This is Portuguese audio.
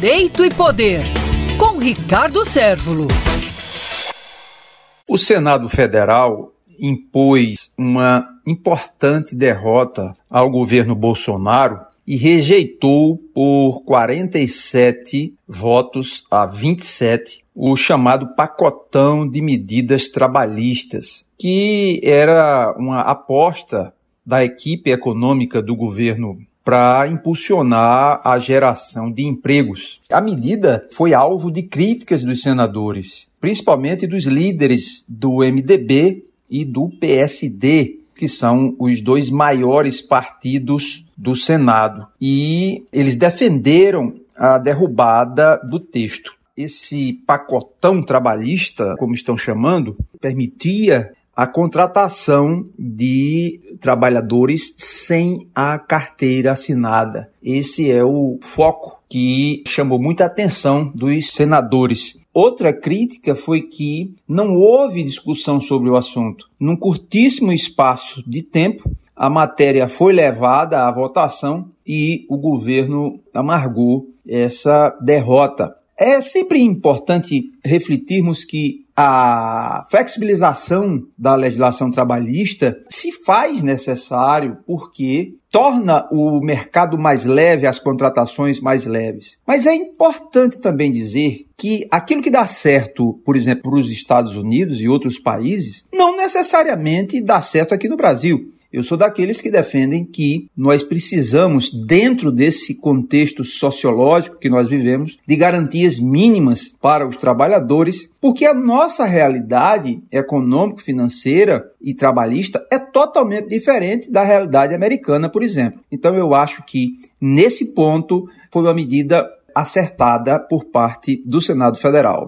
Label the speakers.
Speaker 1: Direito e Poder, com Ricardo Sérvulo.
Speaker 2: O Senado Federal impôs uma importante derrota ao governo Bolsonaro e rejeitou por 47 votos a 27 o chamado pacotão de medidas trabalhistas, que era uma aposta da equipe econômica do governo para impulsionar a geração de empregos. A medida foi alvo de críticas dos senadores, principalmente dos líderes do MDB e do PSD, que são os dois maiores partidos do Senado. E eles defenderam a derrubada do texto. Esse pacotão trabalhista, como estão chamando, permitia a contratação de trabalhadores sem a carteira assinada. Esse é o foco que chamou muita atenção dos senadores. Outra crítica foi que não houve discussão sobre o assunto. Num curtíssimo espaço de tempo, a matéria foi levada à votação e o governo amargou essa derrota. É sempre importante refletirmos que a flexibilização da legislação trabalhista se faz necessário porque torna o mercado mais leve, as contratações mais leves. Mas é importante também dizer que aquilo que dá certo, por exemplo, para os Estados Unidos e outros países, não necessariamente dá certo aqui no Brasil. Eu sou daqueles que defendem que nós precisamos, dentro desse contexto sociológico que nós vivemos, de garantias mínimas para os trabalhadores, porque a nossa realidade econômico-financeira e trabalhista é totalmente diferente da realidade americana, por exemplo. Então eu acho que nesse ponto foi uma medida acertada por parte do Senado Federal.